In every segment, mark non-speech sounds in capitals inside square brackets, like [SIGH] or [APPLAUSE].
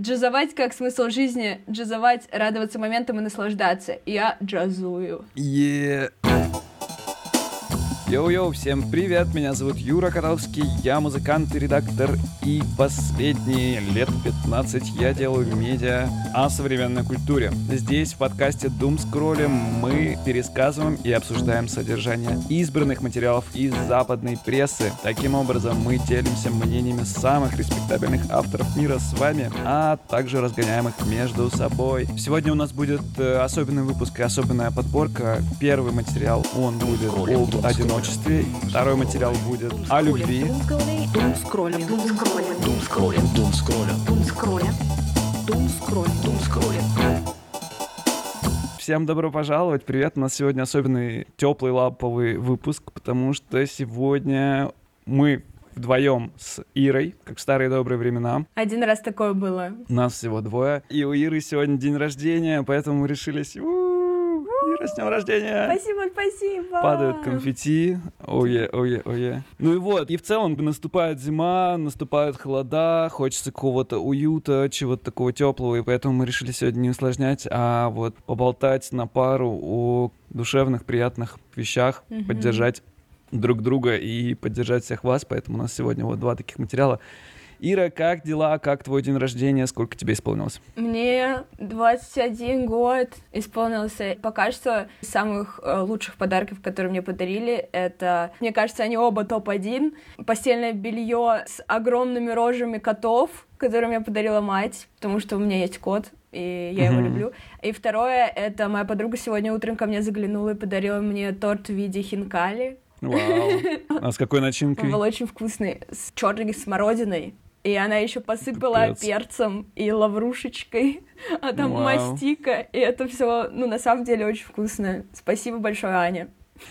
Джазовать как смысл жизни, джазовать, радоваться моментам и наслаждаться. Я джазую. Yeah. Йоу-йоу, всем привет, меня зовут Юра Котовский, я музыкант и редактор, и последние лет 15 я делаю медиа о современной культуре. Здесь в подкасте Doom Scroll мы пересказываем и обсуждаем содержание избранных материалов из западной прессы. Таким образом, мы делимся мнениями самых респектабельных авторов мира с вами, а также разгоняем их между собой. Сегодня у нас будет э, особенный выпуск и особенная подборка. Первый материал, он будет о одиночестве одиночестве. Второй материал будет о любви. Дум скроллим, дум скроллим, дум скроллим, дум скроллим, дум скроллим, дум скроллим. Всем добро пожаловать, привет. У нас сегодня особенный теплый лаповый выпуск, потому что сегодня мы вдвоем с Ирой, как в старые добрые времена. Один раз такое было. Нас всего двое. И у Иры сегодня день рождения, поэтому мы решили Ира, с днем рождения! Спасибо, спасибо! Падают конфетти. Ое, ое, ое. Ну и вот, и в целом наступает зима, наступают холода, хочется какого-то уюта, чего-то такого теплого, и поэтому мы решили сегодня не усложнять, а вот поболтать на пару о душевных, приятных вещах, mm-hmm. поддержать друг друга и поддержать всех вас. Поэтому у нас сегодня вот два таких материала. Ира, как дела? Как твой день рождения? Сколько тебе исполнилось? Мне 21 год исполнился. Пока что из самых э, лучших подарков, которые мне подарили, это, мне кажется, они оба топ-1. Постельное белье с огромными рожами котов, которые мне подарила мать, потому что у меня есть кот, и я его люблю. И второе, это моя подруга сегодня утром ко мне заглянула и подарила мне торт в виде хинкали. Вау. А с какой начинкой? Он был очень вкусный, с черной смородиной. И она еще посыпала Капец. перцем и лаврушечкой, [LAUGHS] а там Вау. мастика, и это все, ну, на самом деле очень вкусно. Спасибо большое, Аня.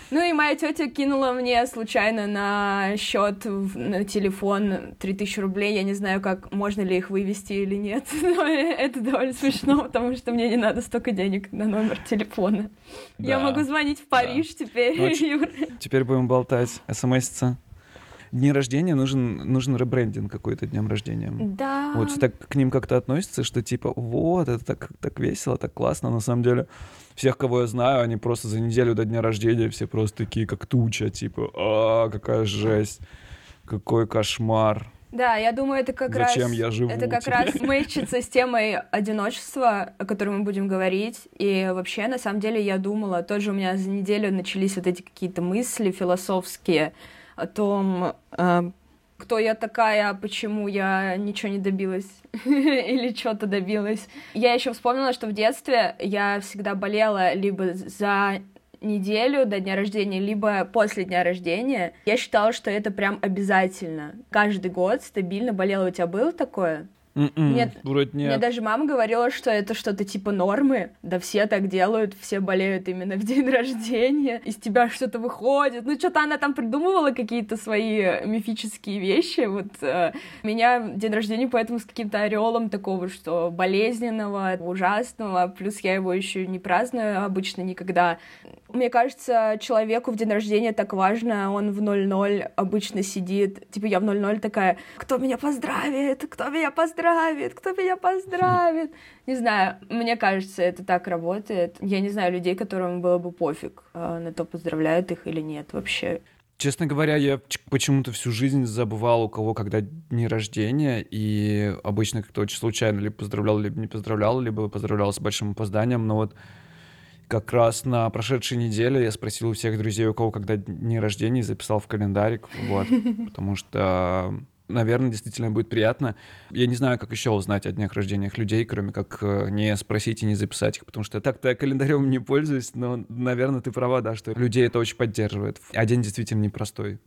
Ну и моя тетя кинула мне случайно на счет на телефон 3000 рублей. Я не знаю, как можно ли их вывести или нет. [LAUGHS] Но это довольно смешно, потому что мне не надо столько денег на номер телефона. Да. Я могу звонить в Париж да. теперь. Ну, [LAUGHS] теперь будем болтать, смс-иться дни рождения нужен, нужен ребрендинг какой-то днем рождения. Да. Вот так к ним как-то относится, что типа, вот, это так, так весело, так классно. На самом деле, всех, кого я знаю, они просто за неделю до дня рождения все просто такие, как туча, типа, а, какая жесть, какой кошмар. Да, я думаю, это как Зачем раз... я живу это как теперь? раз мэчится с темой одиночества, о которой мы будем говорить. И вообще, на самом деле, я думала, тоже у меня за неделю начались вот эти какие-то мысли философские, о том, э, кто я такая, почему я ничего не добилась [LAUGHS] или что-то добилась. Я еще вспомнила, что в детстве я всегда болела либо за неделю до дня рождения, либо после дня рождения. Я считала, что это прям обязательно. Каждый год стабильно болела. У тебя было такое? Mm-mm, нет, вроде нет. Мне даже мама говорила, что это что-то типа нормы. Да все так делают, все болеют именно в день [LAUGHS] рождения. Из тебя что-то выходит. Ну, что-то она там придумывала какие-то свои мифические вещи. Вот э, меня день рождения поэтому с каким-то ореолом такого, что болезненного, ужасного. Плюс я его еще не праздную обычно никогда. Мне кажется, человеку в день рождения так важно, он в 0-0 обычно сидит. Типа я в 0-0 такая, кто меня поздравит, кто меня поздравит поздравит, кто меня поздравит. [LAUGHS] Не знаю, мне кажется, это так работает. Я не знаю людей, которым было бы пофиг а, на то, поздравляют их или нет вообще. Честно говоря, я почему-то всю жизнь забывал, у кого когда дни рождения, и обычно как-то очень случайно либо поздравлял, либо не поздравлял, либо поздравлял с большим опозданием, но вот как раз на прошедшей неделе я спросил у всех друзей, у кого когда дни рождения, записал в календарик, вот, [LAUGHS] потому что наверное, действительно будет приятно. Я не знаю, как еще узнать о днях рождениях людей, кроме как э, не спросить и не записать их, потому что так-то я календарем не пользуюсь, но, наверное, ты права, да, что людей это очень поддерживает. А день действительно непростой.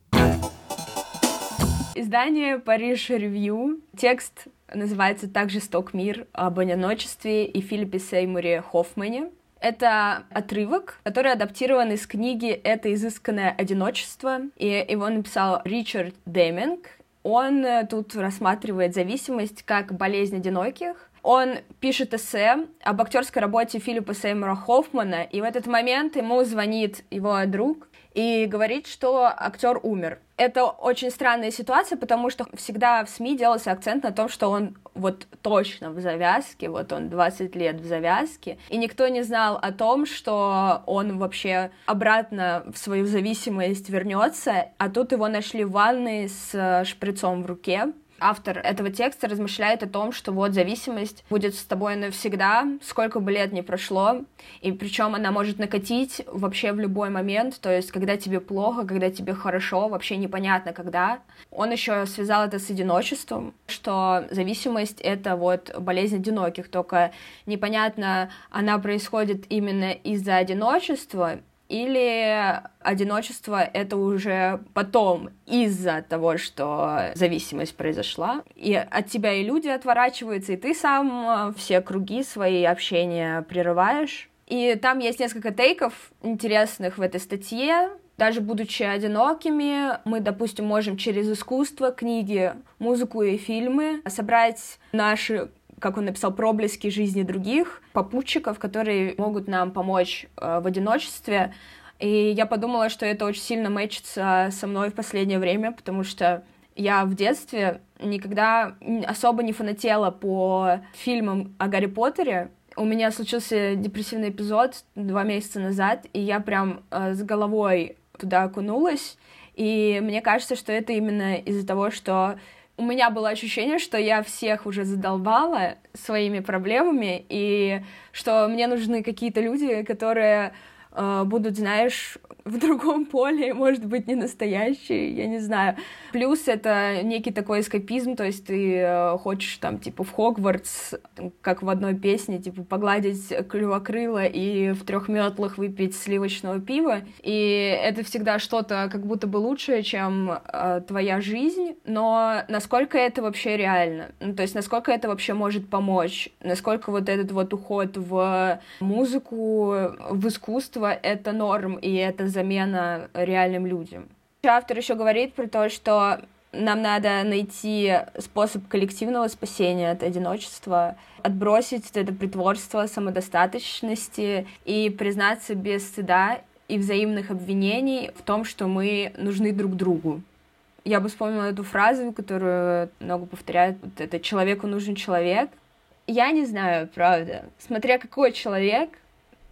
Издание «Париж Ревью». Текст называется «Так жесток мир» об одиночестве и Филиппе Сеймуре Хоффмане. Это отрывок, который адаптирован из книги «Это изысканное одиночество», и его написал Ричард Деминг, он э, тут рассматривает зависимость как болезнь одиноких. Он пишет эссе об актерской работе Филиппа Сеймура Хоффмана, и в этот момент ему звонит его друг и говорит, что актер умер. Это очень странная ситуация, потому что всегда в СМИ делался акцент на том, что он вот точно в завязке, вот он 20 лет в завязке, и никто не знал о том, что он вообще обратно в свою зависимость вернется, а тут его нашли в ванной с шприцом в руке, автор этого текста размышляет о том, что вот зависимость будет с тобой навсегда, сколько бы лет ни прошло, и причем она может накатить вообще в любой момент, то есть когда тебе плохо, когда тебе хорошо, вообще непонятно когда. Он еще связал это с одиночеством, что зависимость — это вот болезнь одиноких, только непонятно, она происходит именно из-за одиночества или одиночество — это уже потом из-за того, что зависимость произошла, и от тебя и люди отворачиваются, и ты сам э, все круги свои общения прерываешь. И там есть несколько тейков интересных в этой статье. Даже будучи одинокими, мы, допустим, можем через искусство, книги, музыку и фильмы собрать наши как он написал, проблески жизни других, попутчиков, которые могут нам помочь э, в одиночестве. И я подумала, что это очень сильно мэчится со мной в последнее время, потому что я в детстве никогда особо не фанатела по фильмам о Гарри Поттере. У меня случился депрессивный эпизод два месяца назад, и я прям э, с головой туда окунулась. И мне кажется, что это именно из-за того, что у меня было ощущение, что я всех уже задолбала своими проблемами, и что мне нужны какие-то люди, которые будут, знаешь, [LAUGHS] в другом поле, может быть, не настоящий, я не знаю. Плюс это некий такой эскапизм, то есть ты э, хочешь там, типа, в Хогвартс, как в одной песне, типа, погладить клювокрыло и в трех метлах выпить сливочного пива, и это всегда что-то как будто бы лучшее, чем э, твоя жизнь, но насколько это вообще реально? Ну, то есть насколько это вообще может помочь? Насколько вот этот вот уход в музыку, в искусство — это норм, и это замена реальным людям. Автор еще говорит про то, что нам надо найти способ коллективного спасения от одиночества, отбросить это притворство самодостаточности и признаться без стыда и взаимных обвинений в том, что мы нужны друг другу. Я бы вспомнила эту фразу, которую много повторяют, вот это «человеку нужен человек». Я не знаю, правда. Смотря какой человек,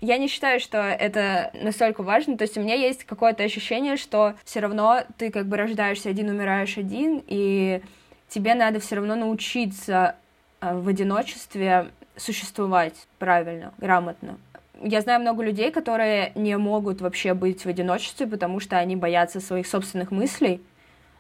я не считаю, что это настолько важно. То есть у меня есть какое-то ощущение, что все равно ты как бы рождаешься один, умираешь один, и тебе надо все равно научиться э, в одиночестве существовать правильно, грамотно. Я знаю много людей, которые не могут вообще быть в одиночестве, потому что они боятся своих собственных мыслей,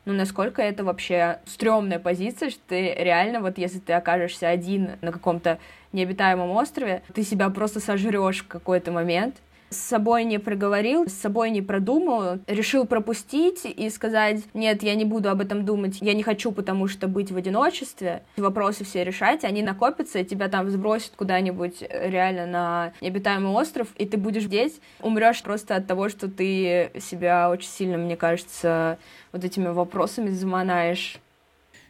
ну, насколько это вообще стрёмная позиция, что ты реально, вот если ты окажешься один на каком-то необитаемом острове, ты себя просто сожрешь в какой-то момент, с собой не проговорил, с собой не продумал, решил пропустить и сказать, нет, я не буду об этом думать, я не хочу, потому что быть в одиночестве, вопросы все решать, они накопятся, и тебя там сбросят куда-нибудь э, реально на необитаемый остров, и ты будешь здесь, умрешь просто от того, что ты себя очень сильно, мне кажется, вот этими вопросами заманаешь.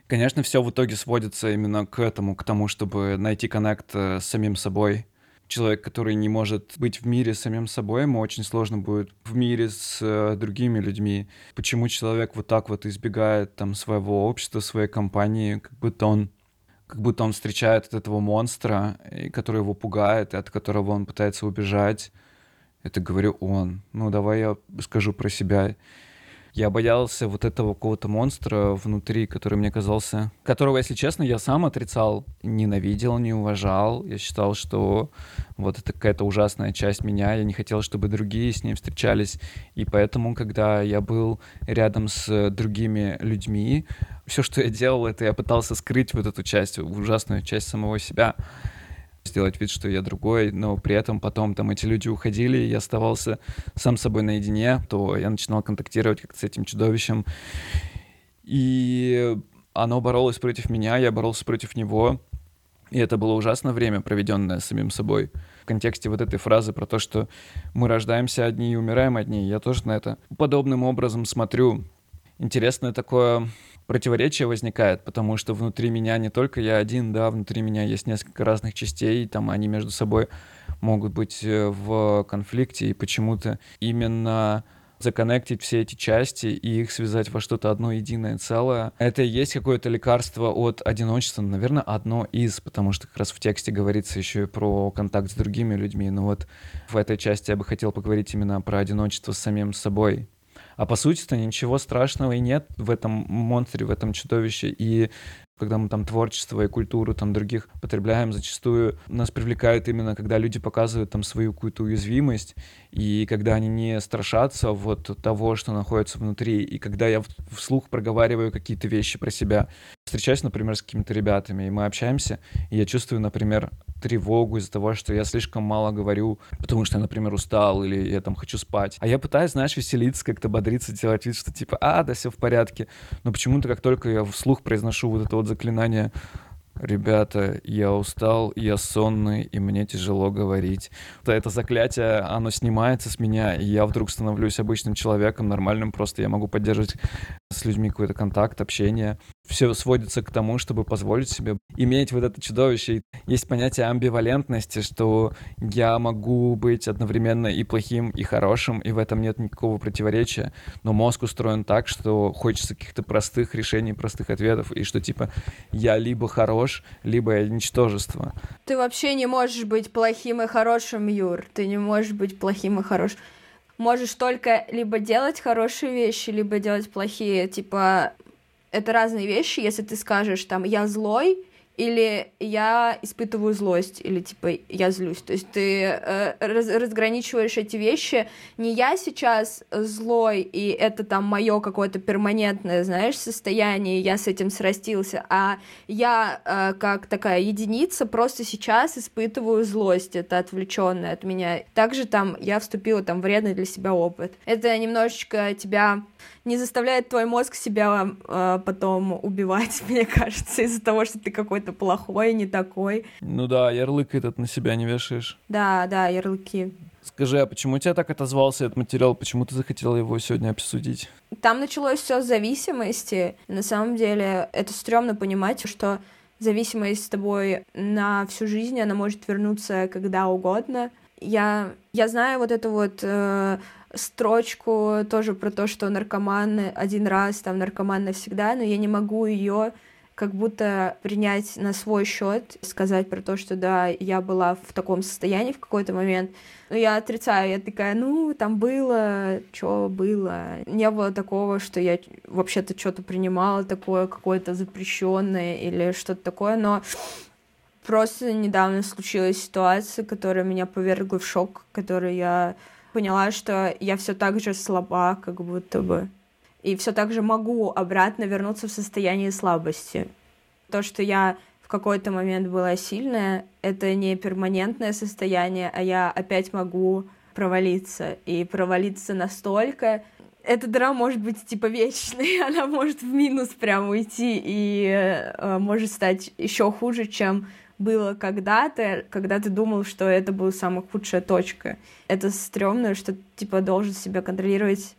Конечно, все в итоге сводится именно к этому, к тому, чтобы найти коннект э, с самим собой, человек, который не может быть в мире с самим собой, ему очень сложно будет в мире с э, другими людьми. Почему человек вот так вот избегает там своего общества, своей компании, как будто он как будто он встречает от этого монстра, который его пугает, и от которого он пытается убежать. Это говорю он. Ну, давай я скажу про себя. Я боялся вот этого какого-то монстра внутри, который мне казался... Которого, если честно, я сам отрицал, ненавидел, не уважал. Я считал, что вот это какая-то ужасная часть меня. Я не хотел, чтобы другие с ней встречались. И поэтому, когда я был рядом с другими людьми, все, что я делал, это я пытался скрыть вот эту часть, ужасную часть самого себя сделать вид, что я другой, но при этом потом там эти люди уходили, и я оставался сам собой наедине, то я начинал контактировать как-то с этим чудовищем. И оно боролось против меня, я боролся против него. И это было ужасное время, проведенное самим собой. В контексте вот этой фразы про то, что мы рождаемся одни и умираем одни, я тоже на это подобным образом смотрю. Интересное такое противоречие возникает, потому что внутри меня не только я один, да, внутри меня есть несколько разных частей, там они между собой могут быть э, в конфликте, и почему-то именно законнектить все эти части и их связать во что-то одно единое целое. Это и есть какое-то лекарство от одиночества, наверное, одно из, потому что как раз в тексте говорится еще и про контакт с другими людьми. Но вот в этой части я бы хотел поговорить именно про одиночество с самим собой. А по сути-то ничего страшного и нет в этом монстре, в этом чудовище. И когда мы там творчество и культуру там других потребляем, зачастую нас привлекает именно, когда люди показывают там свою какую-то уязвимость, и когда они не страшатся вот того, что находится внутри, и когда я вслух проговариваю какие-то вещи про себя. Встречаюсь, например, с какими-то ребятами, и мы общаемся, и я чувствую, например, тревогу из-за того, что я слишком мало говорю, потому что я, например, устал или я там хочу спать. А я пытаюсь, знаешь, веселиться, как-то бодриться, делать вид, что типа, а, да, все в порядке. Но почему-то, как только я вслух произношу вот это вот заклинание Ребята, я устал, я сонный, и мне тяжело говорить. Это заклятие, оно снимается с меня, и я вдруг становлюсь обычным человеком, нормальным, просто я могу поддерживать с людьми какой-то контакт, общение. Все сводится к тому, чтобы позволить себе иметь вот это чудовище. Есть понятие амбивалентности, что я могу быть одновременно и плохим, и хорошим, и в этом нет никакого противоречия. Но мозг устроен так, что хочется каких-то простых решений, простых ответов, и что типа я либо хорош, либо я ничтожество. Ты вообще не можешь быть плохим и хорошим, Юр. Ты не можешь быть плохим и хорошим можешь только либо делать хорошие вещи, либо делать плохие. Типа, это разные вещи. Если ты скажешь, там, я злой, или я испытываю злость, или типа я злюсь. То есть ты э, раз, разграничиваешь эти вещи. Не я сейчас злой, и это там мое какое-то перманентное, знаешь, состояние, я с этим срастился, а я э, как такая единица просто сейчас испытываю злость, это отвлеченное от меня. Также там я вступила там вредный для себя опыт. Это немножечко тебя не заставляет твой мозг себя э, потом убивать, [LAUGHS] мне кажется, из-за того, что ты какой-то плохой, не такой. Ну да, ярлык этот на себя не вешаешь. Да, да, ярлыки. Скажи, а почему у тебя так отозвался этот материал? Почему ты захотела его сегодня обсудить? Там началось все с зависимости. На самом деле, это стрёмно понимать, что зависимость с тобой на всю жизнь, она может вернуться когда угодно. Я, я знаю вот эту вот э, строчку тоже про то, что наркоман один раз, там наркоман навсегда, но я не могу ее как будто принять на свой счет, сказать про то, что да, я была в таком состоянии в какой-то момент. Но я отрицаю, я такая, ну, там было, что было. Не было такого, что я вообще-то что-то принимала такое, какое-то запрещенное или что-то такое, но просто недавно случилась ситуация, которая меня повергла в шок, которую я поняла, что я все так же слаба, как будто бы. И все так же могу обратно вернуться в состояние слабости. То, что я в какой-то момент была сильная, это не перманентное состояние, а я опять могу провалиться. И провалиться настолько, эта дыра может быть типа вечной, [LAUGHS] она может в минус прям уйти и э, может стать еще хуже, чем было когда-то, когда ты думал, что это была самая худшая точка. Это стрёмно, что типа должен себя контролировать.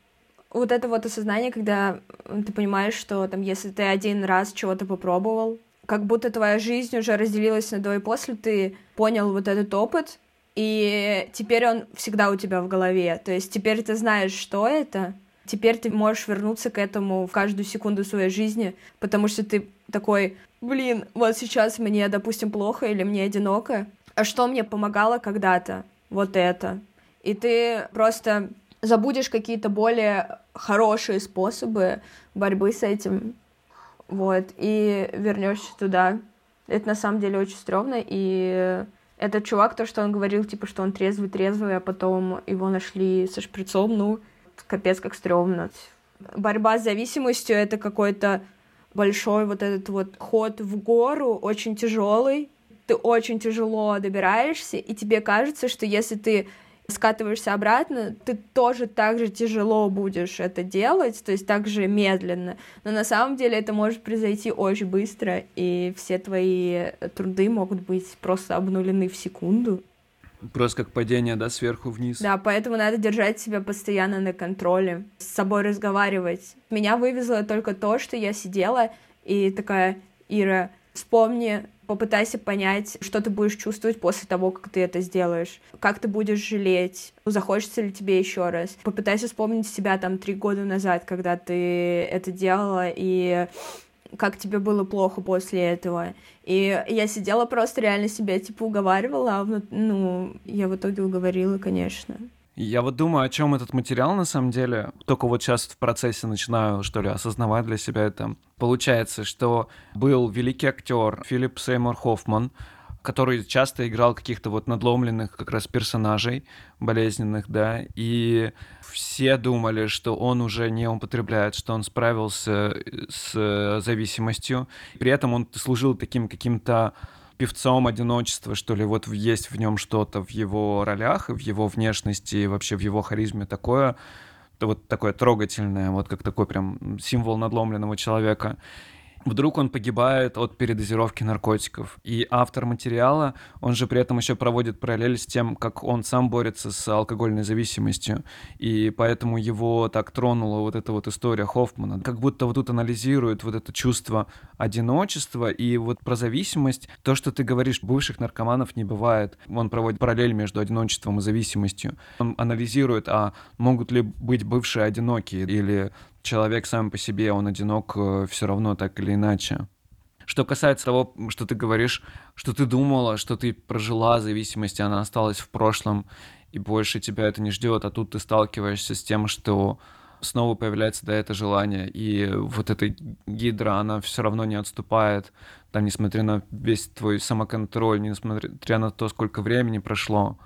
Вот это вот осознание, когда ты понимаешь, что там, если ты один раз чего-то попробовал, как будто твоя жизнь уже разделилась на до и после, ты понял вот этот опыт, и теперь он всегда у тебя в голове. То есть теперь ты знаешь, что это, теперь ты можешь вернуться к этому в каждую секунду своей жизни, потому что ты такой, блин, вот сейчас мне, допустим, плохо или мне одиноко, а что мне помогало когда-то? Вот это. И ты просто забудешь какие-то более хорошие способы борьбы с этим, вот, и вернешься туда. Это на самом деле очень стрёмно, и этот чувак, то, что он говорил, типа, что он трезвый-трезвый, а потом его нашли со шприцом, ну, капец как стрёмно. Борьба с зависимостью — это какой-то большой вот этот вот ход в гору, очень тяжелый. Ты очень тяжело добираешься, и тебе кажется, что если ты скатываешься обратно, ты тоже так же тяжело будешь это делать, то есть так же медленно. Но на самом деле это может произойти очень быстро, и все твои труды могут быть просто обнулены в секунду. Просто как падение, да, сверху вниз. Да, поэтому надо держать себя постоянно на контроле, с собой разговаривать. Меня вывезло только то, что я сидела и такая, Ира, Вспомни, попытайся понять, что ты будешь чувствовать после того, как ты это сделаешь. Как ты будешь жалеть, захочется ли тебе еще раз. Попытайся вспомнить себя там три года назад, когда ты это делала, и как тебе было плохо после этого. И я сидела просто реально себя, типа, уговаривала, а, ну, я в итоге уговорила, конечно. Я вот думаю, о чем этот материал на самом деле. Только вот сейчас в процессе начинаю, что ли, осознавать для себя это. Получается, что был великий актер Филипп Сеймур Хоффман, который часто играл каких-то вот надломленных как раз персонажей, болезненных, да, и все думали, что он уже не употребляет, что он справился с зависимостью. При этом он служил таким каким-то певцом одиночества, что ли, вот есть в нем что-то в его ролях, в его внешности, вообще в его харизме такое, вот такое трогательное, вот как такой прям символ надломленного человека. Вдруг он погибает от передозировки наркотиков. И автор материала, он же при этом еще проводит параллель с тем, как он сам борется с алкогольной зависимостью. И поэтому его так тронула вот эта вот история Хоффмана. Как будто вот тут анализирует вот это чувство одиночества и вот про зависимость. То, что ты говоришь, бывших наркоманов не бывает. Он проводит параллель между одиночеством и зависимостью. Он анализирует, а могут ли быть бывшие одинокие или человек сам по себе, он одинок э, все равно так или иначе. Что касается того, что ты говоришь, что ты думала, что ты прожила зависимость, и она осталась в прошлом, и больше тебя это не ждет, а тут ты сталкиваешься с тем, что снова появляется да, это желание, и вот эта гидра, она все равно не отступает, там, несмотря на весь твой самоконтроль, несмотря на то, сколько времени прошло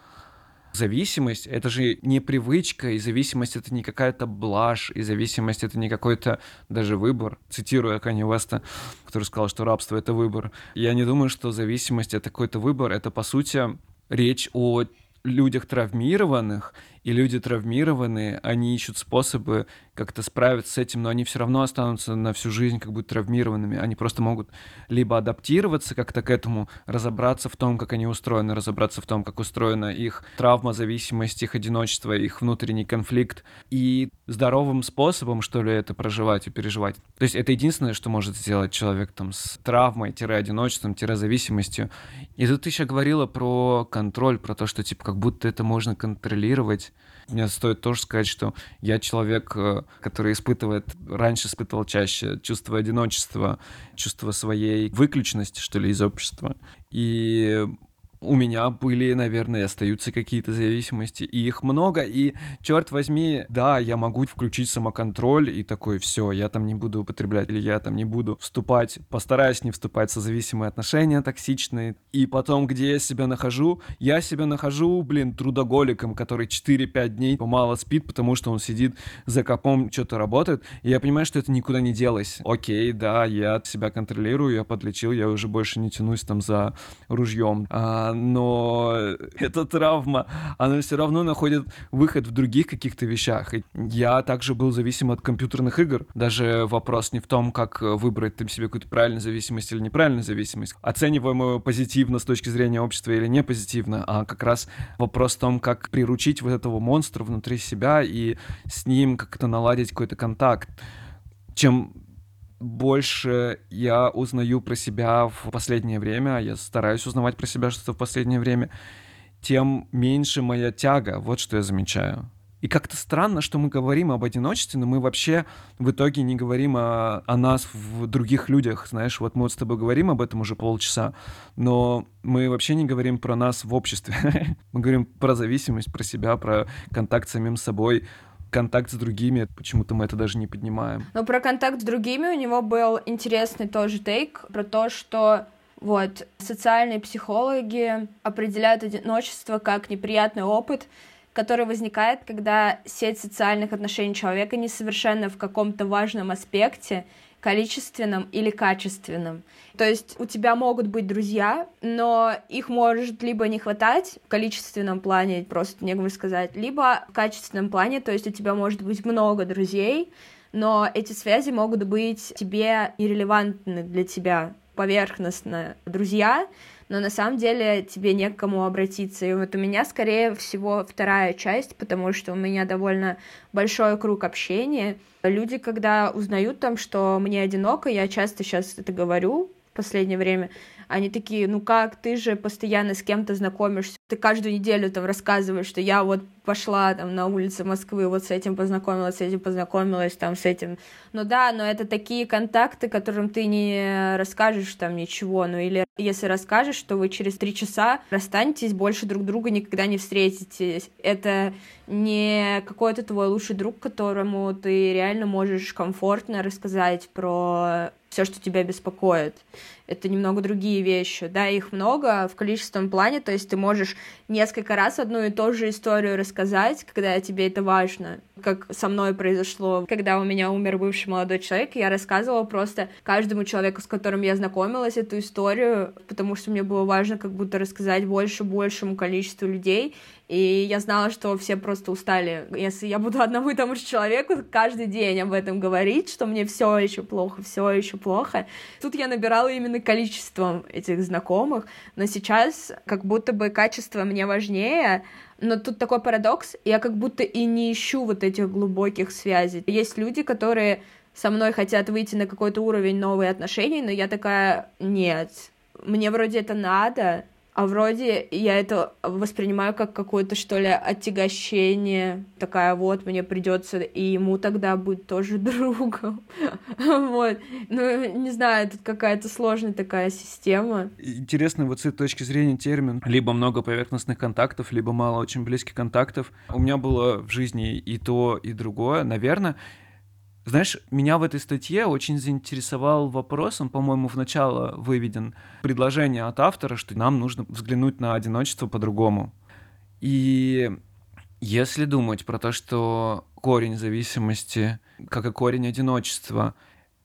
зависимость — это же не привычка, и зависимость — это не какая-то блажь, и зависимость — это не какой-то даже выбор. Цитируя Канни Уэста, который сказал, что рабство — это выбор. Я не думаю, что зависимость — это какой-то выбор. Это, по сути, речь о людях травмированных, и люди травмированные, они ищут способы как-то справиться с этим, но они все равно останутся на всю жизнь как будто травмированными. Они просто могут либо адаптироваться как-то к этому, разобраться в том, как они устроены, разобраться в том, как устроена их травма, зависимость, их одиночество, их внутренний конфликт, и здоровым способом, что ли, это проживать и переживать. То есть это единственное, что может сделать человек там с травмой-одиночеством-зависимостью. И тут ты еще говорила про контроль, про то, что типа как будто это можно контролировать. Мне стоит тоже сказать, что я человек, э, который испытывает, раньше испытывал чаще чувство одиночества, чувство своей выключенности, что ли, из общества. И у меня были, наверное, остаются какие-то зависимости, и их много, и, черт возьми, да, я могу включить самоконтроль и такой, все, я там не буду употреблять, или я там не буду вступать, постараюсь не вступать в созависимые отношения токсичные, и потом, где я себя нахожу, я себя нахожу, блин, трудоголиком, который 4-5 дней мало спит, потому что он сидит за копом, что-то работает, и я понимаю, что это никуда не делось. Окей, да, я себя контролирую, я подлечил, я уже больше не тянусь там за ружьем. А, но эта травма, она все равно находит выход в других каких-то вещах. И я также был зависим от компьютерных игр. Даже вопрос не в том, как выбрать там себе какую-то правильную зависимость или неправильную зависимость, оцениваемую позитивно с точки зрения общества или не позитивно, а как раз вопрос в том, как приручить вот этого монстра внутри себя и с ним как-то наладить какой-то контакт. Чем больше я узнаю про себя в последнее время, я стараюсь узнавать про себя что-то в последнее время, тем меньше моя тяга. Вот что я замечаю. И как-то странно, что мы говорим об одиночестве, но мы вообще в итоге не говорим о, о нас в других людях. Знаешь, вот мы вот с тобой говорим об этом уже полчаса, но мы вообще не говорим про нас в обществе. [LAUGHS] мы говорим про зависимость, про себя, про контакт с самим собой, контакт с другими, почему-то мы это даже не поднимаем. Но про контакт с другими у него был интересный тоже тейк про то, что вот социальные психологи определяют одиночество как неприятный опыт, который возникает, когда сеть социальных отношений человека несовершенна в каком-то важном аспекте, количественном или качественном. То есть у тебя могут быть друзья, но их может либо не хватать в количественном плане, просто негоже сказать, либо в качественном плане, то есть у тебя может быть много друзей, но эти связи могут быть тебе нерелевантны для тебя поверхностно друзья, но на самом деле тебе не к кому обратиться. И вот у меня, скорее всего, вторая часть, потому что у меня довольно большой круг общения. Люди, когда узнают там, что мне одиноко, я часто сейчас это говорю, последнее время, они такие, ну как, ты же постоянно с кем-то знакомишься, ты каждую неделю там рассказываешь, что я вот пошла там на улице Москвы, вот с этим познакомилась, с этим познакомилась, там с этим. Ну да, но это такие контакты, которым ты не расскажешь там ничего, ну или если расскажешь, то вы через три часа расстанетесь, больше друг друга никогда не встретитесь. Это не какой-то твой лучший друг, которому ты реально можешь комфортно рассказать про все, что тебя беспокоит. Это немного другие вещи. Да, их много в количественном плане, то есть ты можешь несколько раз одну и ту же историю рассказать, когда тебе это важно. Как со мной произошло, когда у меня умер бывший молодой человек, я рассказывала просто каждому человеку, с которым я знакомилась, эту историю, потому что мне было важно как будто рассказать больше большему количеству людей, и я знала, что все просто устали. Если я буду одному и тому же человеку каждый день об этом говорить, что мне все еще плохо, все еще плохо. Тут я набирала именно количеством этих знакомых, но сейчас как будто бы качество мне важнее, но тут такой парадокс, я как будто и не ищу вот этих глубоких связей. Есть люди, которые со мной хотят выйти на какой-то уровень новых отношений, но я такая, нет, мне вроде это надо, а вроде я это воспринимаю как какое-то, что ли, отягощение. Такая вот, мне придется и ему тогда быть тоже [LAUGHS] другом. вот. Ну, не знаю, тут какая-то сложная такая система. Интересный вот с этой точки зрения термин. Либо много поверхностных контактов, либо мало очень близких контактов. У меня было в жизни и то, и другое. Наверное, знаешь, меня в этой статье очень заинтересовал вопрос, он, по-моему, в начало выведен, предложение от автора, что нам нужно взглянуть на одиночество по-другому. И если думать про то, что корень зависимости, как и корень одиночества,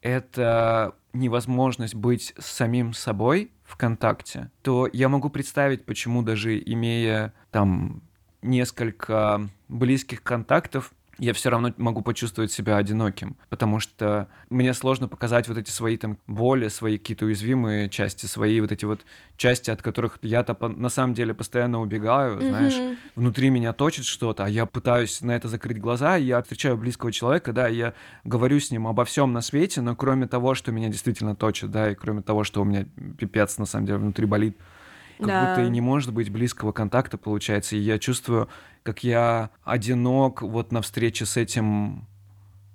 это невозможность быть самим собой в контакте, то я могу представить, почему даже имея там несколько близких контактов, я все равно могу почувствовать себя одиноким, потому что мне сложно показать вот эти свои там боли, свои какие-то уязвимые части, свои вот эти вот части, от которых я-то на самом деле постоянно убегаю, mm-hmm. знаешь, внутри меня точит что-то, а я пытаюсь на это закрыть глаза, и я встречаю близкого человека, да, и я говорю с ним обо всем на свете, но кроме того, что меня действительно точит, да, и кроме того, что у меня пипец на самом деле внутри болит, как да. будто и не может быть близкого контакта, получается. И я чувствую, как я одинок вот на встрече с этим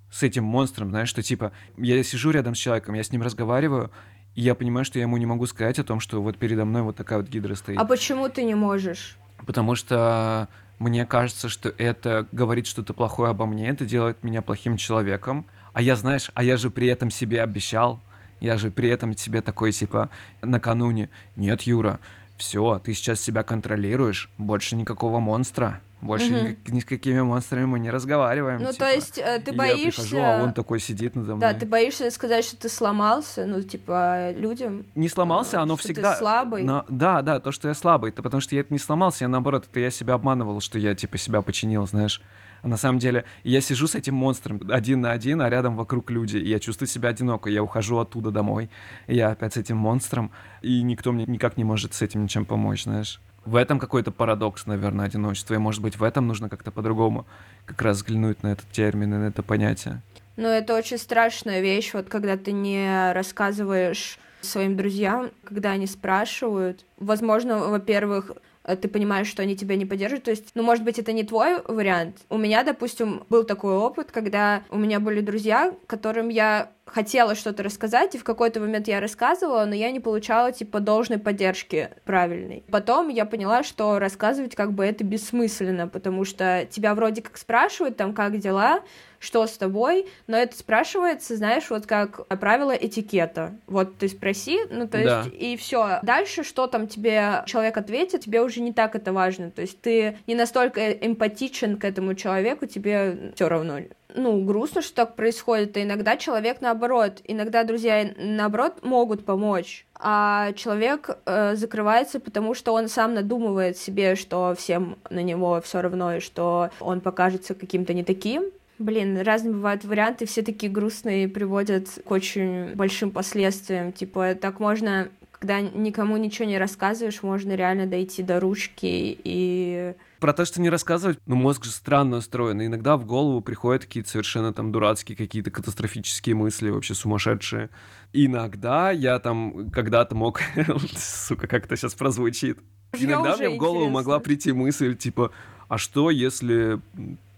с этим монстром, знаешь, что типа я сижу рядом с человеком, я с ним разговариваю, и я понимаю, что я ему не могу сказать о том, что вот передо мной вот такая вот гидра стоит. А почему ты не можешь? Потому что мне кажется, что это говорит что-то плохое обо мне, это делает меня плохим человеком. А я, знаешь, а я же при этом себе обещал, я же при этом себе такой, типа, накануне, нет, Юра, все, ты сейчас себя контролируешь, больше никакого монстра. Больше угу. ни, ни с какими монстрами мы не разговариваем. Ну, типа. то есть э, ты боишься... Я прихожу, а он такой сидит надо мной. Да, ты боишься сказать, что ты сломался, ну, типа, людям. Не сломался, оно что всегда... ты слабый. Но, да, да, то, что я слабый, это потому что я это не сломался, я наоборот, это я себя обманывал, что я, типа, себя починил, знаешь. А на самом деле я сижу с этим монстром один на один, а рядом вокруг люди, и я чувствую себя одиноко. Я ухожу оттуда домой, и я опять с этим монстром, и никто мне никак не может с этим ничем помочь, знаешь. В этом какой-то парадокс, наверное, одиночества, и, может быть, в этом нужно как-то по-другому как раз взглянуть на этот термин и на это понятие. Ну, это очень страшная вещь, вот когда ты не рассказываешь своим друзьям, когда они спрашивают. Возможно, во-первых, Э, ты понимаешь, что они тебя не поддерживают. То есть, ну, может быть, это не твой вариант. У меня, допустим, был такой опыт, когда у меня были друзья, которым я хотела что-то рассказать, и в какой-то момент я рассказывала, но я не получала, типа, должной поддержки правильной. Потом я поняла, что рассказывать как бы это бессмысленно, потому что тебя вроде как спрашивают, там, как дела, что с тобой, но это спрашивается, знаешь, вот как правило этикета. Вот ты спроси, ну то да. есть и все. Дальше, что там тебе человек ответит, тебе уже не так это важно. То есть ты не настолько эмпатичен к этому человеку, тебе все равно ну, грустно, что так происходит, и иногда человек наоборот, иногда друзья наоборот могут помочь, а человек э, закрывается, потому что он сам надумывает себе, что всем на него все равно, и что он покажется каким-то не таким, Блин, разные бывают варианты, все такие грустные приводят к очень большим последствиям. Типа, так можно когда никому ничего не рассказываешь, можно реально дойти до ручки и про то, что не рассказывать, ну, мозг же странно устроен. И иногда в голову приходят какие-то совершенно там дурацкие, какие-то катастрофические мысли, вообще сумасшедшие. иногда я там когда-то мог... [LAUGHS] Сука, как это сейчас прозвучит. Иногда мне в голову могла прийти мысль, типа, а что, если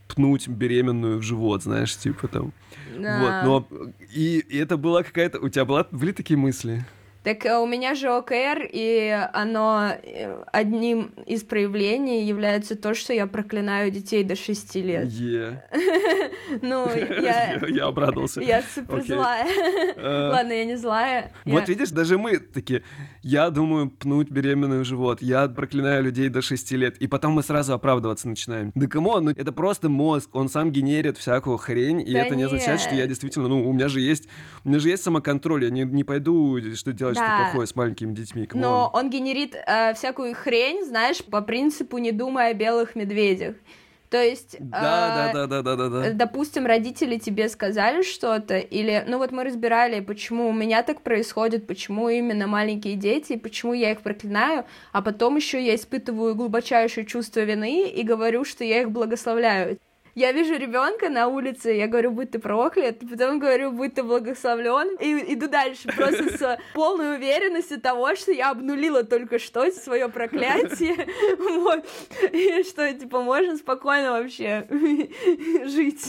пнуть беременную в живот, знаешь, типа там. Да. Вот, но и, и это была какая-то... У тебя была, были такие мысли? Так э, у меня же ОКР, и оно э, одним из проявлений является то, что я проклинаю детей до 6 лет. Yeah. [LAUGHS] ну, [LAUGHS] я... я обрадовался. Я супер злая. Э. Ладно, я не злая. Вот видишь, даже мы такие, я думаю пнуть беременную живот, я проклинаю людей до 6 лет, и потом мы сразу оправдываться начинаем. Да кому? Ну, это просто мозг, он сам генерит всякую хрень, и это не означает, что я действительно, ну, у меня же есть, у меня же есть самоконтроль, я не, не пойду что делать да. что плохое с маленькими детьми. Come Но он генерит э, всякую хрень, знаешь, по принципу не думая о белых медведях. То есть, да, э, да, да, да, да, да, допустим, родители тебе сказали что-то, или, ну вот мы разбирали, почему у меня так происходит, почему именно маленькие дети, почему я их проклинаю, а потом еще я испытываю глубочайшее чувство вины и говорю, что я их благословляю. Я вижу ребенка на улице, я говорю, будь ты проклят, потом говорю, будь ты благословлен, и иду дальше просто с полной уверенностью того, что я обнулила только что свое проклятие, [LAUGHS] вот, и что, типа, можно спокойно вообще [LAUGHS] жить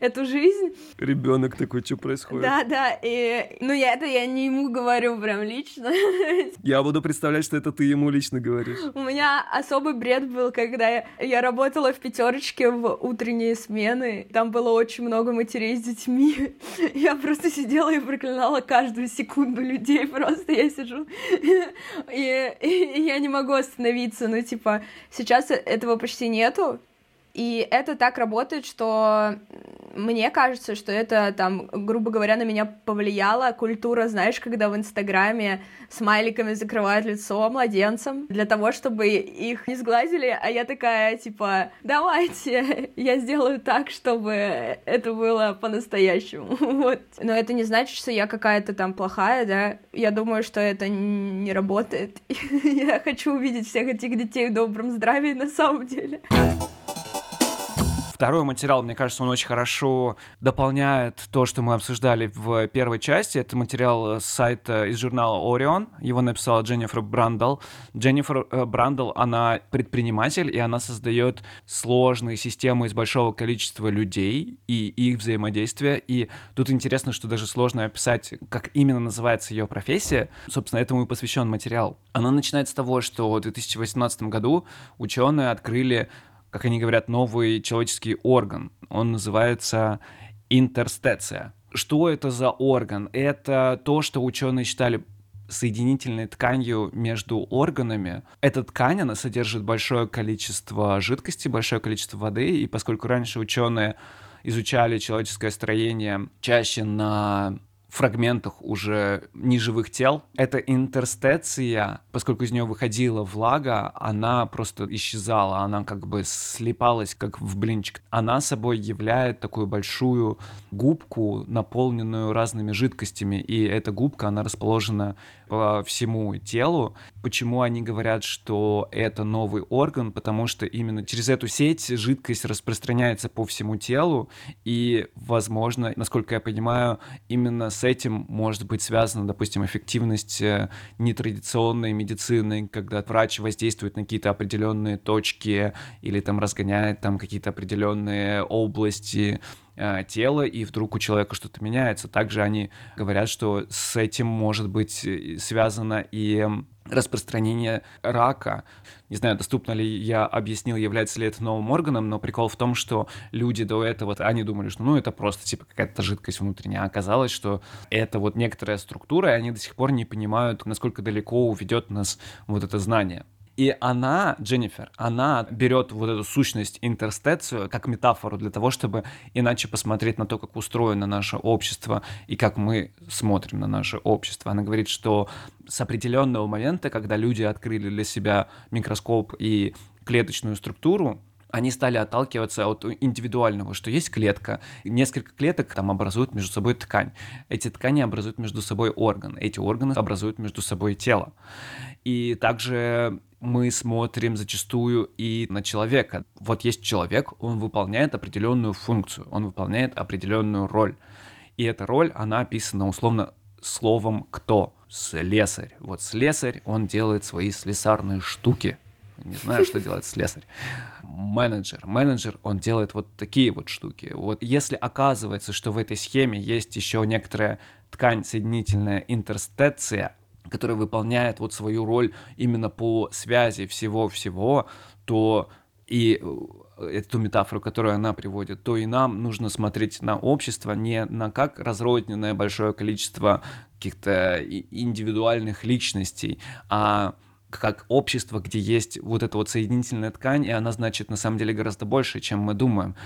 эту жизнь. Ребенок такой, что происходит? Да, да, и, ну, я это я не ему говорю прям лично. [LAUGHS] Я буду представлять, что это ты ему лично говоришь. У меня особый бред был, когда я, я работала в пятерочке в утренней утренние смены. Там было очень много матерей с детьми. [LAUGHS] Я просто сидела и проклинала каждую секунду людей. [LAUGHS] Просто я сижу и, [LAUGHS] и, и я не могу остановиться. Ну, типа, сейчас этого почти нету. И это так работает, что мне кажется, что это там, грубо говоря, на меня повлияла культура, знаешь, когда в Инстаграме смайликами закрывают лицо младенцам для того, чтобы их не сглазили, а я такая, типа, давайте, [LAUGHS] я сделаю так, чтобы это было по-настоящему, [LAUGHS] вот. Но это не значит, что я какая-то там плохая, да, я думаю, что это не работает. [LAUGHS] я хочу увидеть всех этих детей в добром здравии на самом деле. Второй материал, мне кажется, он очень хорошо дополняет то, что мы обсуждали в первой части. Это материал с сайта из журнала Orion. Его написала Дженнифер Брандл. Дженнифер э, Брандл, она предприниматель, и она создает сложные системы из большого количества людей и их взаимодействия. И тут интересно, что даже сложно описать, как именно называется ее профессия. Собственно, этому и посвящен материал. Она начинает с того, что в 2018 году ученые открыли как они говорят, новый человеческий орган. Он называется интерстеция. Что это за орган? Это то, что ученые считали соединительной тканью между органами. Эта ткань, она содержит большое количество жидкости, большое количество воды, и поскольку раньше ученые изучали человеческое строение чаще на фрагментах уже неживых тел. Эта интерстеция, поскольку из нее выходила влага, она просто исчезала, она как бы слипалась, как в блинчик. Она собой являет такую большую губку, наполненную разными жидкостями, и эта губка, она расположена по всему телу. Почему они говорят, что это новый орган? Потому что именно через эту сеть жидкость распространяется по всему телу, и, возможно, насколько я понимаю, именно с этим может быть связана, допустим, эффективность э, нетрадиционной медицины, когда врач воздействует на какие-то определенные точки или там разгоняет там какие-то определенные области э, тела, и вдруг у человека что-то меняется. Также они говорят, что с этим может быть э, связано и распространение рака. Не знаю, доступно ли я объяснил, является ли это новым органом, но прикол в том, что люди до этого, они думали, что ну это просто типа какая-то жидкость внутренняя, а оказалось, что это вот некоторая структура, и они до сих пор не понимают, насколько далеко уведет нас вот это знание. И она, Дженнифер, она берет вот эту сущность интерстецию как метафору для того, чтобы иначе посмотреть на то, как устроено наше общество и как мы смотрим на наше общество. Она говорит, что с определенного момента, когда люди открыли для себя микроскоп и клеточную структуру, они стали отталкиваться от индивидуального, что есть клетка, несколько клеток там образуют между собой ткань. Эти ткани образуют между собой орган, эти органы образуют между собой тело. И также мы смотрим зачастую и на человека. Вот есть человек, он выполняет определенную функцию, он выполняет определенную роль. И эта роль, она описана условно словом «кто». Слесарь. Вот слесарь, он делает свои слесарные штуки. Не знаю, что делает слесарь. Менеджер. Менеджер, он делает вот такие вот штуки. Вот если оказывается, что в этой схеме есть еще некоторая ткань соединительная интерстеция, которая выполняет вот свою роль именно по связи всего-всего, то и э, эту метафору, которую она приводит, то и нам нужно смотреть на общество не на как разрозненное большое количество каких-то индивидуальных личностей, а как общество, где есть вот эта вот соединительная ткань, и она значит на самом деле гораздо больше, чем мы думаем.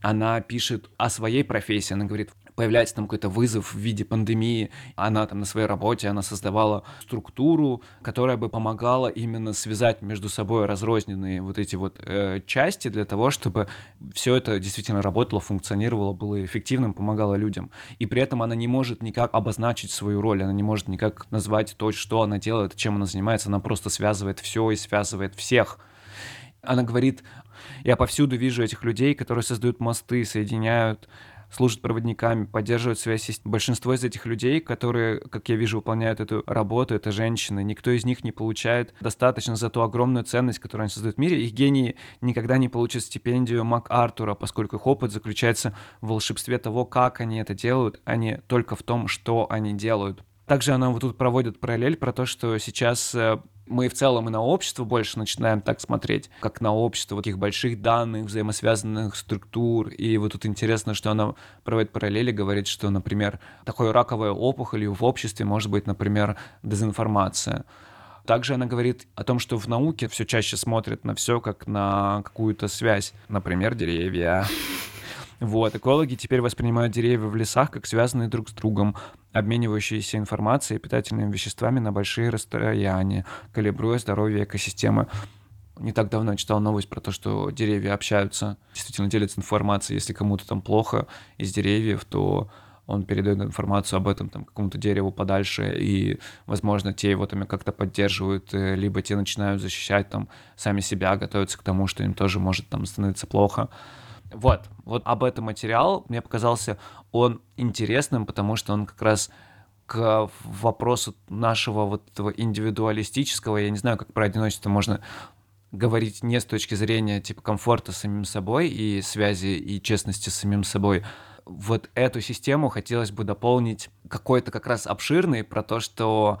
Она пишет о своей профессии, она говорит, появляется там какой-то вызов в виде пандемии, она там на своей работе, она создавала структуру, которая бы помогала именно связать между собой разрозненные вот эти вот э, части для того, чтобы все это действительно работало, функционировало, было эффективным, помогало людям. И при этом она не может никак обозначить свою роль, она не может никак назвать то, что она делает, чем она занимается, она просто связывает все и связывает всех. Она говорит, я повсюду вижу этих людей, которые создают мосты, соединяют служат проводниками, поддерживают связь. Большинство из этих людей, которые, как я вижу, выполняют эту работу, это женщины. Никто из них не получает достаточно за ту огромную ценность, которую они создают в мире. Их гении никогда не получат стипендию МакАртура, поскольку их опыт заключается в волшебстве того, как они это делают, а не только в том, что они делают. Также она вот тут проводит параллель про то, что сейчас э, мы в целом и на общество больше начинаем так смотреть, как на общество вот таких больших данных, взаимосвязанных структур. И вот тут интересно, что она проводит параллели, говорит, что, например, такой раковой опухолью в обществе может быть, например, дезинформация. Также она говорит о том, что в науке все чаще смотрят на все как на какую-то связь, например, деревья. [LAUGHS] Вот, экологи теперь воспринимают деревья в лесах как связанные друг с другом, обменивающиеся информацией и питательными веществами на большие расстояния, калибруя здоровье экосистемы. Не так давно я читал новость про то, что деревья общаются, действительно делятся информацией. Если кому-то там плохо из деревьев, то он передает информацию об этом там какому-то дереву подальше, и, возможно, те его там как-то поддерживают, э, либо те начинают защищать там сами себя, готовятся к тому, что им тоже может там становиться плохо. Вот, вот об этом материал мне показался он интересным, потому что он как раз к вопросу нашего вот этого индивидуалистического, я не знаю, как про одиночество можно говорить не с точки зрения типа комфорта с самим собой и связи и честности с самим собой. Вот эту систему хотелось бы дополнить какой-то как раз обширный про то, что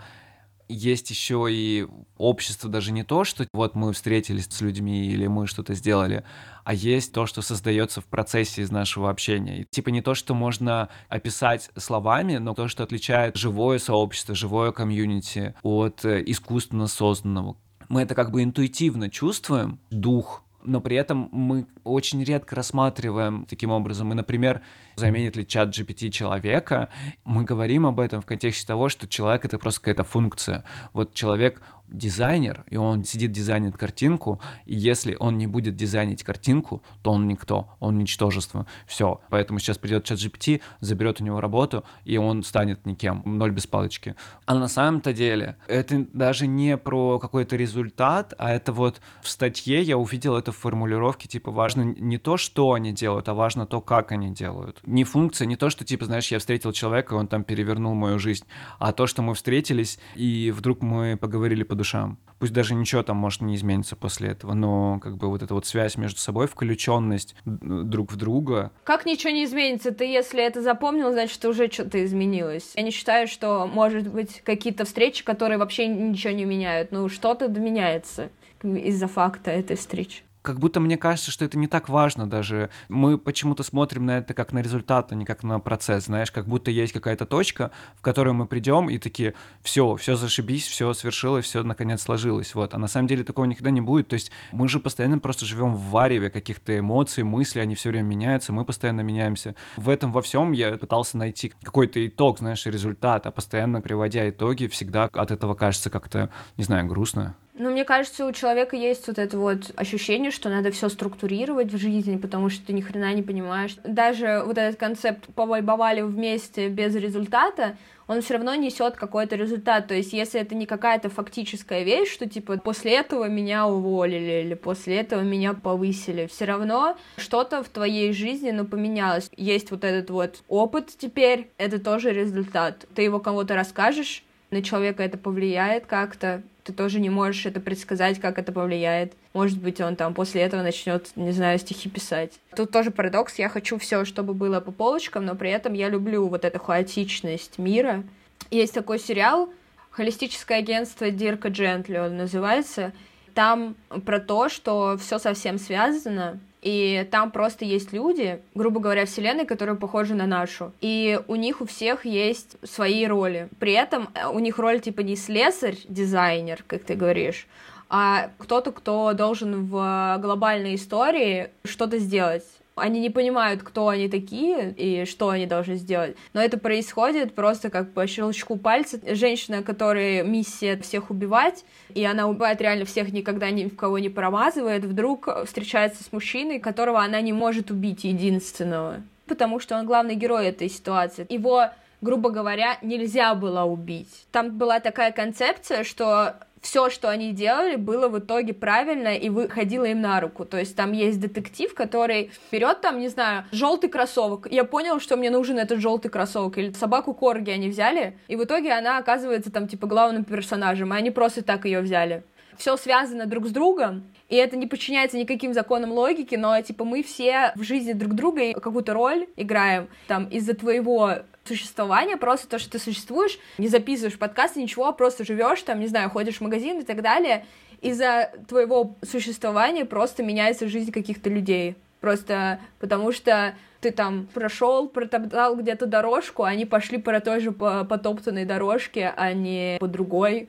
есть еще и общество даже не то, что вот мы встретились с людьми или мы что-то сделали, а есть то, что создается в процессе из нашего общения. И, типа не то, что можно описать словами, но то, что отличает живое сообщество, живое комьюнити от э, искусственно созданного. Мы это как бы интуитивно чувствуем, дух но при этом мы очень редко рассматриваем таким образом. И, например, заменит ли чат GPT человека, мы говорим об этом в контексте того, что человек — это просто какая-то функция. Вот человек дизайнер, и он сидит дизайнит картинку, и если он не будет дизайнить картинку, то он никто, он ничтожество. Все. Поэтому сейчас придет чат GPT, заберет у него работу, и он станет никем, ноль без палочки. А на самом-то деле это даже не про какой-то результат, а это вот в статье я увидел это в формулировке, типа важно не то, что они делают, а важно то, как они делают. Не функция, не то, что типа, знаешь, я встретил человека, и он там перевернул мою жизнь, а то, что мы встретились, и вдруг мы поговорили по душам. Пусть даже ничего там, может, не изменится после этого, но как бы вот эта вот связь между собой, включенность друг в друга. Как ничего не изменится? Ты, если это запомнил, значит, уже что-то изменилось. Я не считаю, что может быть какие-то встречи, которые вообще ничего не меняют. Ну, что-то меняется из-за факта этой встречи как будто мне кажется, что это не так важно даже. Мы почему-то смотрим на это как на результат, а не как на процесс, знаешь, как будто есть какая-то точка, в которую мы придем и такие, все, все зашибись, все свершилось, все наконец сложилось, вот. А на самом деле такого никогда не будет. То есть мы же постоянно просто живем в вареве каких-то эмоций, мыслей, они все время меняются, мы постоянно меняемся. В этом во всем я пытался найти какой-то итог, знаешь, результат, а постоянно приводя итоги, всегда от этого кажется как-то, не знаю, грустно. Ну, мне кажется, у человека есть вот это вот ощущение, что надо все структурировать в жизни, потому что ты ни хрена не понимаешь. Даже вот этот концепт повайбовали вместе без результата, он все равно несет какой-то результат. То есть, если это не какая-то фактическая вещь, что типа после этого меня уволили или после этого меня повысили, все равно что-то в твоей жизни, ну, поменялось. Есть вот этот вот опыт теперь, это тоже результат. Ты его кому-то расскажешь, на человека это повлияет как-то, ты тоже не можешь это предсказать, как это повлияет. Может быть, он там после этого начнет, не знаю, стихи писать. Тут тоже парадокс. Я хочу все, чтобы было по полочкам, но при этом я люблю вот эту хаотичность мира. Есть такой сериал «Холистическое агентство Дирка Джентли», он называется. Там про то, что все совсем связано, и там просто есть люди, грубо говоря, вселенной, которые похожи на нашу. И у них у всех есть свои роли. При этом э, у них роль типа не слесарь, дизайнер, как ты говоришь, а кто-то, кто должен в глобальной истории что-то сделать они не понимают, кто они такие и что они должны сделать. Но это происходит просто как по щелчку пальца. Женщина, которая миссия всех убивать, и она убивает реально всех, никогда ни в кого не промазывает, вдруг встречается с мужчиной, которого она не может убить, единственного. Потому что он главный герой этой ситуации. Его грубо говоря, нельзя было убить. Там была такая концепция, что все, что они делали, было в итоге правильно и выходило им на руку. То есть там есть детектив, который берет там, не знаю, желтый кроссовок. Я понял, что мне нужен этот желтый кроссовок. Или собаку Корги они взяли, и в итоге она оказывается там типа главным персонажем, и они просто так ее взяли. Все связано друг с другом, и это не подчиняется никаким законам логики, но типа мы все в жизни друг друга какую-то роль играем. Там из-за твоего существования, просто то, что ты существуешь, не записываешь подкасты, ничего, а просто живешь там, не знаю, ходишь в магазин и так далее. Из-за твоего существования просто меняется жизнь каких-то людей. Просто потому что ты там прошел, протоптал где-то дорожку, они пошли по той же потоптанной дорожке, а не по другой.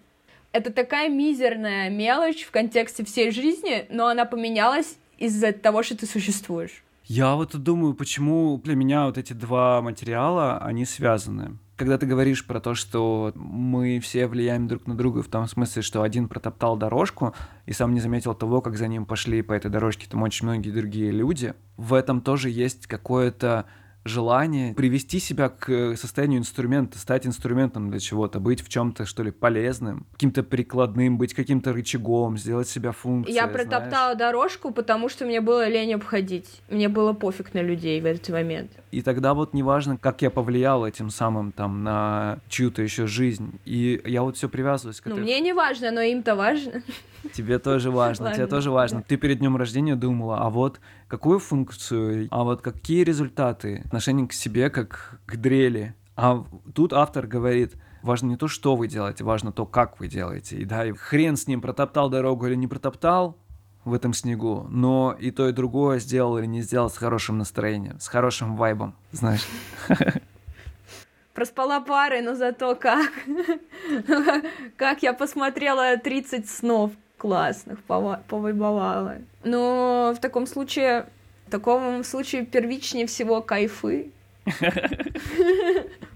Это такая мизерная мелочь в контексте всей жизни, но она поменялась из-за того, что ты существуешь. Я вот думаю, почему для меня вот эти два материала, они связаны. Когда ты говоришь про то, что мы все влияем друг на друга в том смысле, что один протоптал дорожку и сам не заметил того, как за ним пошли по этой дорожке там очень многие другие люди, в этом тоже есть какое-то желание привести себя к состоянию инструмента, стать инструментом для чего-то, быть в чем-то, что ли, полезным, каким-то прикладным, быть каким-то рычагом, сделать себя функцией. Я протоптала знаешь. дорожку, потому что мне было лень обходить. Мне было пофиг на людей в этот момент. И тогда вот неважно, как я повлиял этим самым там на чью-то еще жизнь. И я вот все привязываюсь к этой... Ну, мне не важно, но им-то важно. Тебе тоже важно, тебе тоже важно. Ты перед днем рождения думала, а вот какую функцию, а вот какие результаты, отношение к себе как к дрели. А тут автор говорит, важно не то, что вы делаете, важно то, как вы делаете. И да, и хрен с ним, протоптал дорогу или не протоптал в этом снегу, но и то, и другое сделал или не сделал с хорошим настроением, с хорошим вайбом, знаешь. [LAUGHS] Проспала пары, но зато как. [LAUGHS] Как я посмотрела 30 снов классных, повайбовала. Но в таком случае, в таком случае первичнее всего кайфы.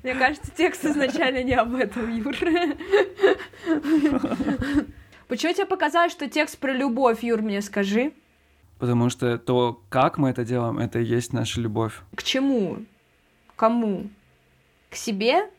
Мне кажется, текст изначально не об этом, Юр. Почему тебе показалось, что текст про любовь, Юр, мне скажи? Потому что то, как мы это делаем, это и есть наша любовь. К чему? Кому? К себе?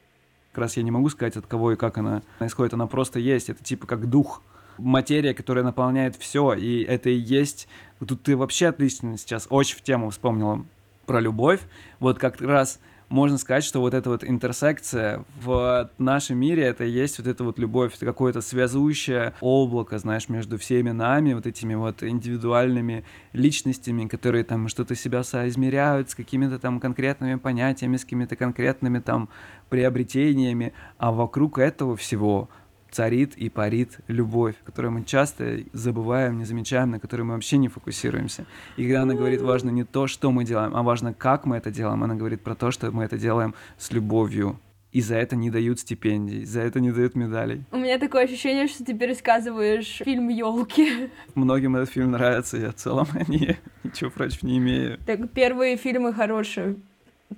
Как раз я не могу сказать, от кого и как она происходит. Она просто есть. Это типа как дух материя, которая наполняет все, и это и есть... Тут ты вообще отлично сейчас очень в тему вспомнила про любовь. Вот как раз можно сказать, что вот эта вот интерсекция в нашем мире, это и есть вот эта вот любовь, это какое-то связующее облако, знаешь, между всеми нами, вот этими вот индивидуальными личностями, которые там что-то себя соизмеряют с какими-то там конкретными понятиями, с какими-то конкретными там приобретениями, а вокруг этого всего царит и парит любовь, которую мы часто забываем, не замечаем, на которую мы вообще не фокусируемся. И когда она говорит, важно не то, что мы делаем, а важно, как мы это делаем, она говорит про то, что мы это делаем с любовью. И за это не дают стипендий, за это не дают медалей. У меня такое ощущение, что ты пересказываешь фильм елки. Многим этот фильм нравится, я в целом [LAUGHS] не, ничего против не имею. Так первые фильмы хорошие.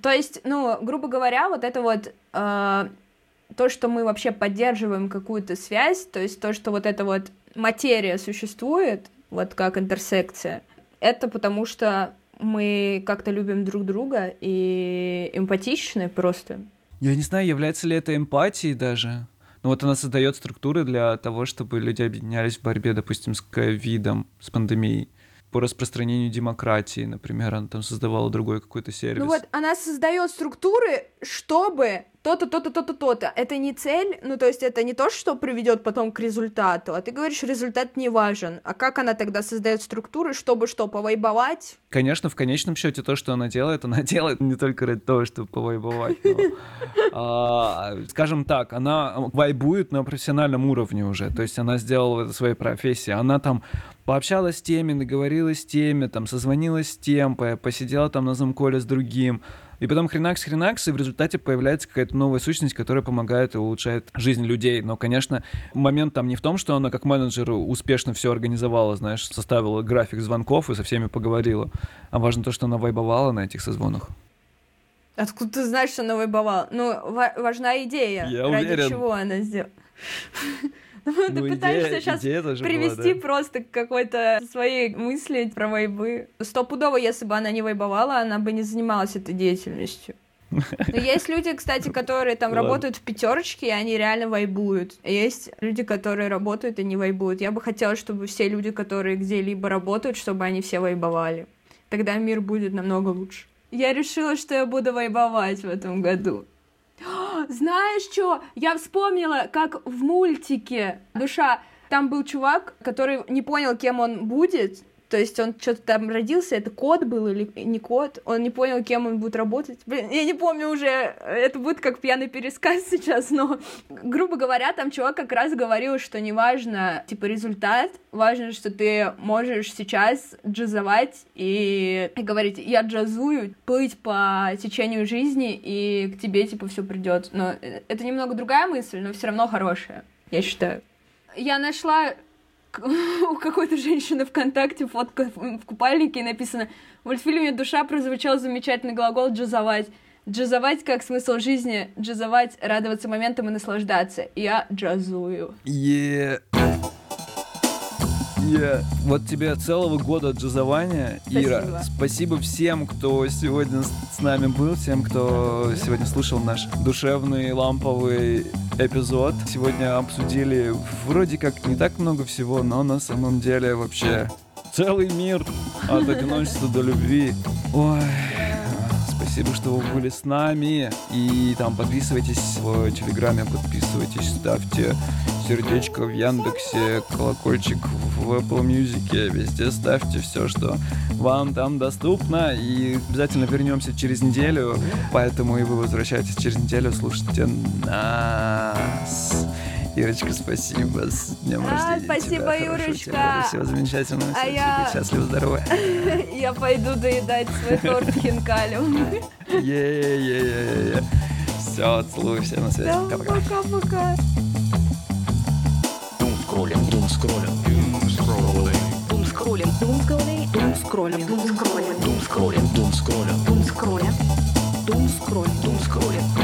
То есть, ну, грубо говоря, вот это вот э, то, что мы вообще поддерживаем какую-то связь, то есть то, что вот это вот материя существует, вот как интерсекция, это потому что мы как-то любим друг друга и эмпатичны просто. Я не знаю, является ли это эмпатией даже. Но вот она создает структуры для того, чтобы люди объединялись в борьбе, допустим, с ковидом, с пандемией по распространению демократии, например, она там создавала другой какой-то сервис. Ну вот она создает структуры, чтобы то-то, то-то, то-то, то-то. Это не цель, ну то есть это не то, что приведет потом к результату, а ты говоришь, результат не важен. А как она тогда создает структуры, чтобы что, повайбовать? Конечно, в конечном счете то, что она делает, она делает не только ради того, чтобы повайбовать, а, скажем так, она вайбует на профессиональном уровне уже, то есть она сделала это своей профессией, она там пообщалась с теми, договорилась с теми, там созвонилась с тем, посидела там на замколе с другим, и потом хренакс-хренакс, и в результате появляется какая-то новая сущность, которая помогает и улучшает жизнь людей. Но, конечно, момент там не в том, что она как менеджер успешно все организовала, знаешь, составила график звонков и со всеми поговорила. А важно то, что она вайбовала на этих созвонах. Откуда ты знаешь, что она вайбовала? Ну, важна идея. Я ради уверен. чего она сделала. [LAUGHS] [LAUGHS] Ну, ты пытаешься сейчас привести просто к какой-то своей мысли про вайбы. Стопудово, если бы она не вайбовала, она бы не занималась этой деятельностью. [LAUGHS] Но есть люди, кстати, которые там Ладно. работают в пятерочке, и они реально вайбуют. Есть люди, которые работают и не вайбуют. Я бы хотела, чтобы все люди, которые где-либо работают, чтобы они все вайбовали. Тогда мир будет намного лучше. Я решила, что я буду вайбовать в этом году. Знаешь что? Я вспомнила, как в мультике «Душа» там был чувак, который не понял, кем он будет. То есть он что-то там родился, это кот был или не кот, он не понял, кем он будет работать. Блин, я не помню уже, это будет как пьяный пересказ [LAUGHS] сейчас, но, грубо говоря, там чувак как раз говорил, что не важно, типа, результат, важно, что ты можешь сейчас джазовать и, и говорить, я джазую, плыть по течению жизни, и к тебе, типа, все придет. Но э, это немного другая мысль, но все равно хорошая, я считаю. Я нашла [LAUGHS] у какой-то женщины ВКонтакте фотка в купальнике и написано в мультфильме «Душа» прозвучал замечательный глагол «джазовать». Джазовать как смысл жизни, джазовать, радоваться моментам и наслаждаться. Я джазую. Е. Е. Вот тебе целого года джазования, Ира. Спасибо. Спасибо всем, кто сегодня с с нами был, всем, кто сегодня слушал наш душевный ламповый эпизод. Сегодня обсудили вроде как не так много всего, но на самом деле вообще целый мир от одиночества до любви. Ой. Спасибо, что вы были с нами. И там подписывайтесь в Телеграме, подписывайтесь, ставьте сердечко в Яндексе, колокольчик в Apple Music, везде ставьте все, что вам там доступно. И обязательно вернемся через неделю, поэтому и вы возвращаетесь через неделю, слушайте нас. Ирочка, спасибо. С днем А, рождения. спасибо, тебя, Юрочка. тебе, Всего замечательного. А я- тебе Счастливо, здорово. [LAUGHS] Я пойду доедать свой торт хинкалем. [LAUGHS] Е-е-е-е-е. Все, целую, всем на связи скроллим, дум скроллим, дум скроллим, дум скроллим, дум скроллим, дум скроллим, дум скроллим, дум скроллим, дум скроллим, дум скроллим, дум скроллим, дум скроллим,